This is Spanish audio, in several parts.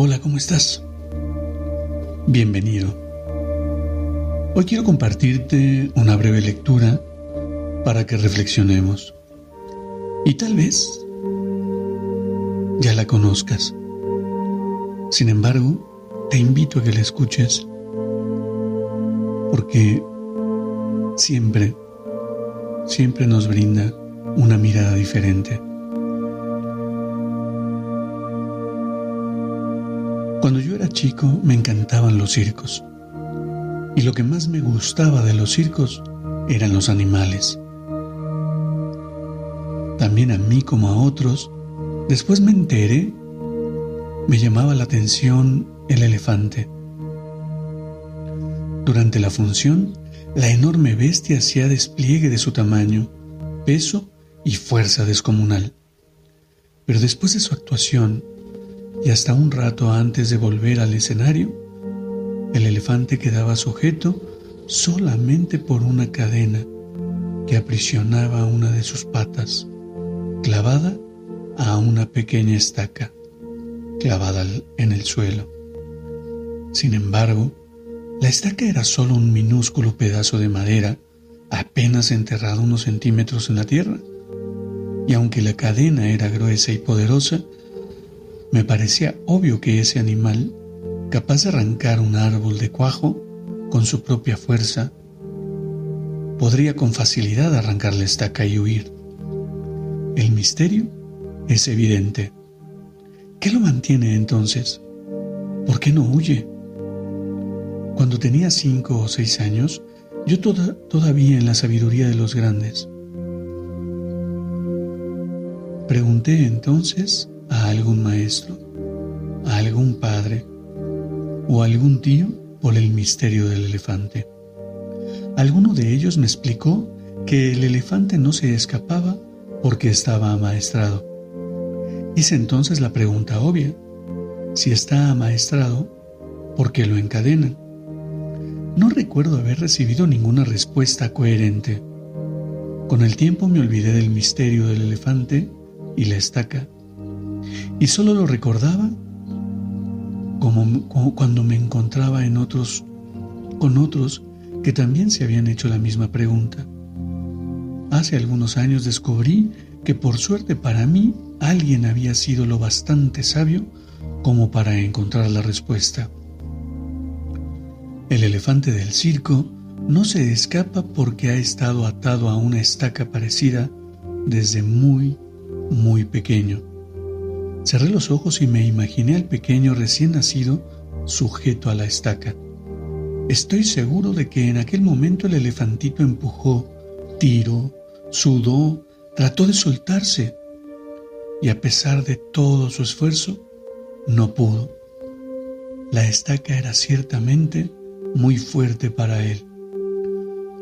Hola, ¿cómo estás? Bienvenido. Hoy quiero compartirte una breve lectura para que reflexionemos. Y tal vez ya la conozcas. Sin embargo, te invito a que la escuches porque siempre, siempre nos brinda una mirada diferente. Cuando yo era chico me encantaban los circos. Y lo que más me gustaba de los circos eran los animales. También a mí como a otros, después me enteré, me llamaba la atención el elefante. Durante la función, la enorme bestia hacía despliegue de su tamaño, peso y fuerza descomunal. Pero después de su actuación, y hasta un rato antes de volver al escenario, el elefante quedaba sujeto solamente por una cadena que aprisionaba una de sus patas, clavada a una pequeña estaca, clavada en el suelo. Sin embargo, la estaca era solo un minúsculo pedazo de madera apenas enterrado unos centímetros en la tierra, y aunque la cadena era gruesa y poderosa, me parecía obvio que ese animal, capaz de arrancar un árbol de cuajo con su propia fuerza, podría con facilidad arrancar la estaca y huir. El misterio es evidente. ¿Qué lo mantiene entonces? ¿Por qué no huye? Cuando tenía cinco o seis años, yo todavía en la sabiduría de los grandes. Pregunté entonces a algún maestro, a algún padre o a algún tío por el misterio del elefante. Alguno de ellos me explicó que el elefante no se escapaba porque estaba amaestrado. Hice entonces la pregunta obvia, si está amaestrado, ¿por qué lo encadenan? No recuerdo haber recibido ninguna respuesta coherente. Con el tiempo me olvidé del misterio del elefante y la estaca y solo lo recordaba como, cuando me encontraba con otros que también se habían hecho la misma pregunta. Hace algunos años descubrí que por suerte para mí alguien había sido lo bastante sabio como para encontrar la respuesta. El elefante del circo no se escapa porque ha estado atado a una estaca parecida desde muy, muy pequeño. Cerré los ojos y me imaginé al pequeño recién nacido sujeto a la estaca. Estoy seguro de que en aquel momento el elefantito empujó, tiró, sudó, trató de soltarse y a pesar de todo su esfuerzo, no pudo. La estaca era ciertamente muy fuerte para él.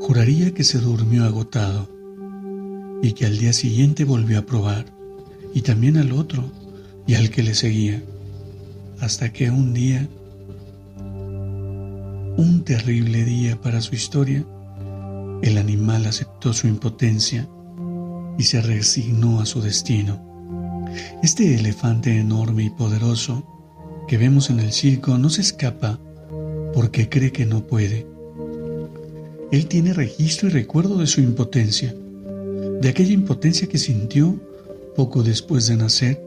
Juraría que se durmió agotado y que al día siguiente volvió a probar, y también al otro, y al que le seguía, hasta que un día, un terrible día para su historia, el animal aceptó su impotencia y se resignó a su destino. Este elefante enorme y poderoso que vemos en el circo no se escapa porque cree que no puede. Él tiene registro y recuerdo de su impotencia, de aquella impotencia que sintió poco después de nacer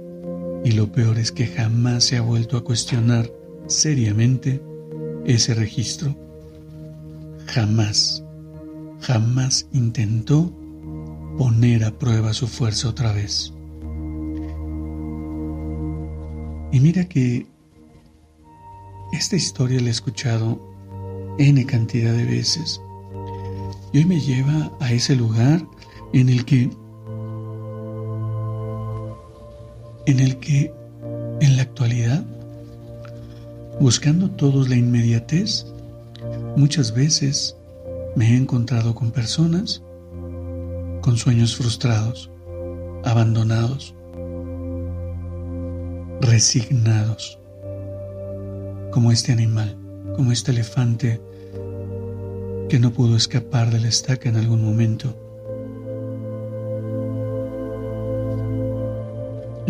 y lo peor es que jamás se ha vuelto a cuestionar seriamente ese registro. Jamás, jamás intentó poner a prueba su fuerza otra vez. Y mira que esta historia la he escuchado N cantidad de veces. Y hoy me lleva a ese lugar en el que en el que en la actualidad, buscando todos la inmediatez, muchas veces me he encontrado con personas con sueños frustrados, abandonados, resignados, como este animal, como este elefante que no pudo escapar de la estaca en algún momento.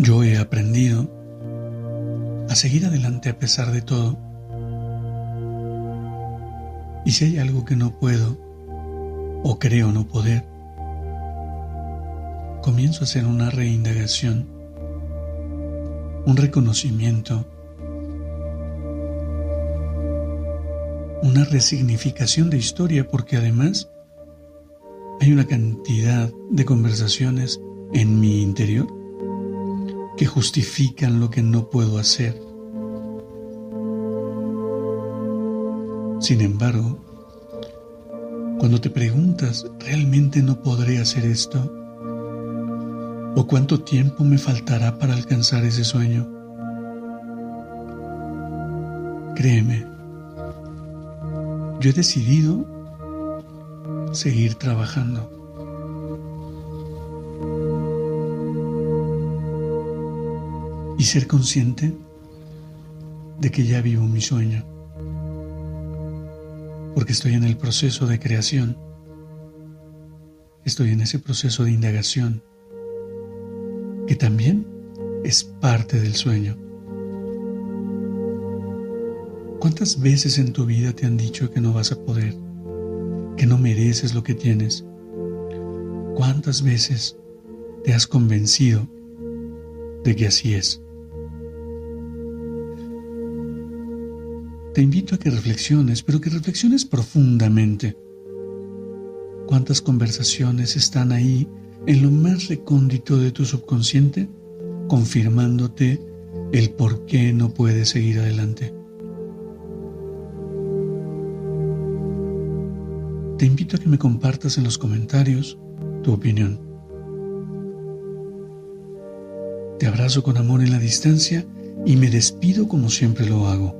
Yo he aprendido a seguir adelante a pesar de todo. Y si hay algo que no puedo o creo no poder, comienzo a hacer una reindagación, un reconocimiento, una resignificación de historia, porque además hay una cantidad de conversaciones en mi interior que justifican lo que no puedo hacer. Sin embargo, cuando te preguntas, ¿realmente no podré hacer esto? ¿O cuánto tiempo me faltará para alcanzar ese sueño? Créeme, yo he decidido seguir trabajando. Y ser consciente de que ya vivo mi sueño, porque estoy en el proceso de creación, estoy en ese proceso de indagación, que también es parte del sueño. ¿Cuántas veces en tu vida te han dicho que no vas a poder, que no mereces lo que tienes? ¿Cuántas veces te has convencido de que así es? Te invito a que reflexiones, pero que reflexiones profundamente. ¿Cuántas conversaciones están ahí en lo más recóndito de tu subconsciente, confirmándote el por qué no puedes seguir adelante? Te invito a que me compartas en los comentarios tu opinión. Te abrazo con amor en la distancia y me despido como siempre lo hago